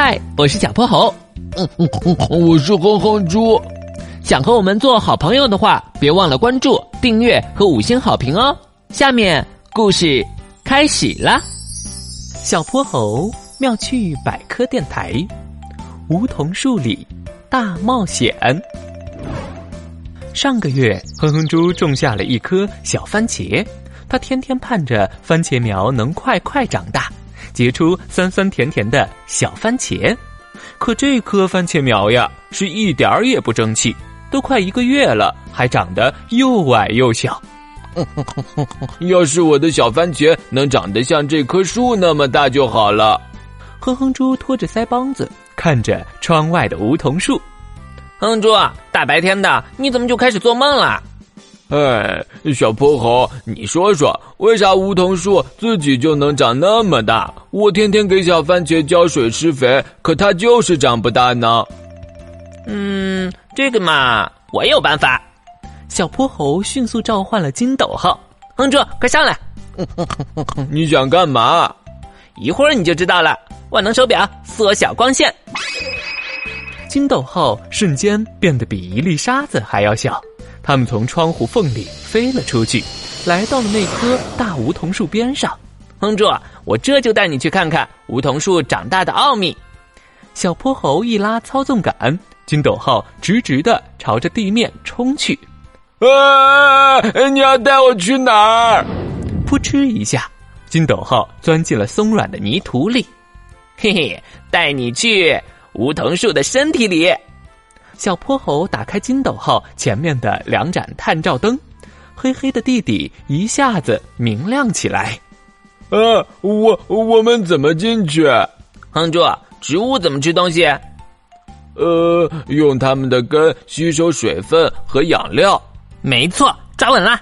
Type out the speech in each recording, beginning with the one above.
嗨，我是小泼猴。嗯嗯嗯，我是哼哼猪。想和我们做好朋友的话，别忘了关注、订阅和五星好评哦。下面故事开始啦！小泼猴妙趣百科电台，梧桐树里大冒险。上个月，哼哼猪种下了一颗小番茄，他天天盼着番茄苗能快快长大。结出酸酸甜甜的小番茄，可这棵番茄苗呀，是一点儿也不争气，都快一个月了，还长得又矮又小。要是我的小番茄能长得像这棵树那么大就好了。哼哼猪拖着腮帮子看着窗外的梧桐树，哼哼猪，大白天的，你怎么就开始做梦了？哎，小泼猴，你说说，为啥梧桐树自己就能长那么大？我天天给小番茄浇水施肥，可它就是长不大呢。嗯，这个嘛，我有办法。小泼猴迅速召唤了金斗号，哼猪，快上来！你想干嘛？一会儿你就知道了。万能手表缩小光线，金斗号瞬间变得比一粒沙子还要小。他们从窗户缝里飞了出去，来到了那棵大梧桐树边上。哼住，我这就带你去看看梧桐树长大的奥秘。小泼猴一拉操纵杆，金斗号直直的朝着地面冲去。啊！你要带我去哪儿？扑哧一下，金斗号钻进了松软的泥土里。嘿嘿，带你去梧桐树的身体里。小泼猴打开金斗号前面的两盏探照灯，黑黑的地底一下子明亮起来。呃，我我们怎么进去？哼住，植物怎么吃东西？呃，用它们的根吸收水分和养料。没错，抓稳了。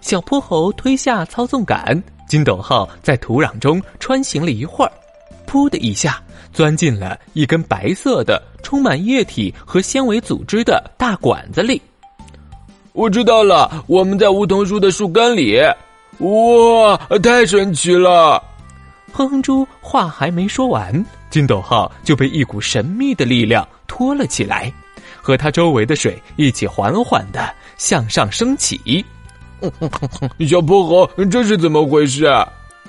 小泼猴推下操纵杆，金斗号在土壤中穿行了一会儿，噗的一下。钻进了一根白色的、充满液体和纤维组织的大管子里。我知道了，我们在梧桐树的树根里。哇，太神奇了！哼哼猪话还没说完，金斗号就被一股神秘的力量拖了起来，和它周围的水一起缓缓的向上升起。小泼猴，这是怎么回事？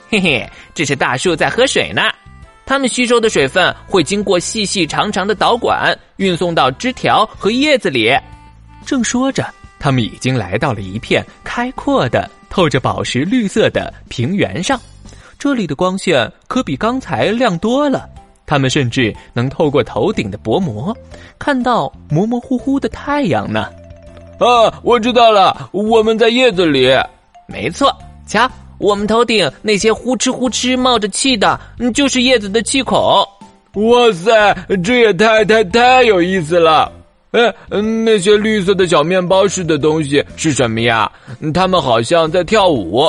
嘿嘿，这是大树在喝水呢。它们吸收的水分会经过细细长长的导管运送到枝条和叶子里。正说着，他们已经来到了一片开阔的、透着宝石绿色的平原上。这里的光线可比刚才亮多了。他们甚至能透过头顶的薄膜，看到模模糊糊的太阳呢。啊，我知道了，我们在叶子里。没错，瞧。我们头顶那些呼哧呼哧冒着气的，就是叶子的气孔。哇塞，这也太太太有意思了！哎，那些绿色的小面包似的东西是什么呀？它们好像在跳舞。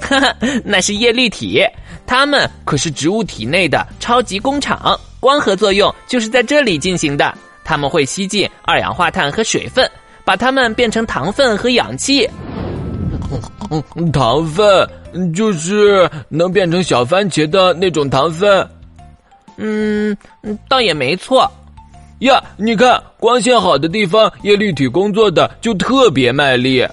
哈哈，那是叶绿体，它们可是植物体内的超级工厂，光合作用就是在这里进行的。它们会吸进二氧化碳和水分，把它们变成糖分和氧气。糖分就是能变成小番茄的那种糖分，嗯，倒也没错呀。你看，光线好的地方，叶绿体工作的就特别卖力。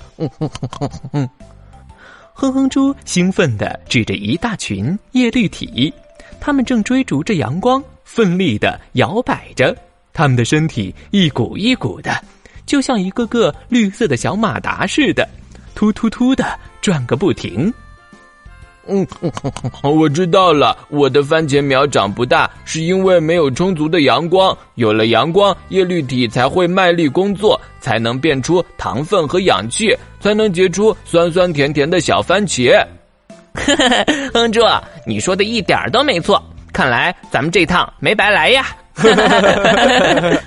哼哼猪兴奋的指着一大群叶绿体，它们正追逐着阳光，奋力的摇摆着，它们的身体一鼓一鼓的，就像一个个绿色的小马达似的。突突突的转个不停。嗯，我知道了，我的番茄苗长不大，是因为没有充足的阳光。有了阳光，叶绿体才会卖力工作，才能变出糖分和氧气，才能结出酸酸甜甜的小番茄。哼猪，你说的一点都没错，看来咱们这趟没白来呀。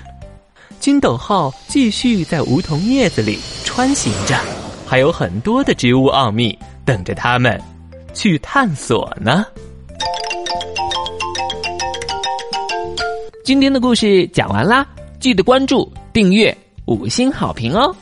金斗号继续在梧桐叶子里穿行着。还有很多的植物奥秘等着他们去探索呢。今天的故事讲完啦，记得关注、订阅、五星好评哦！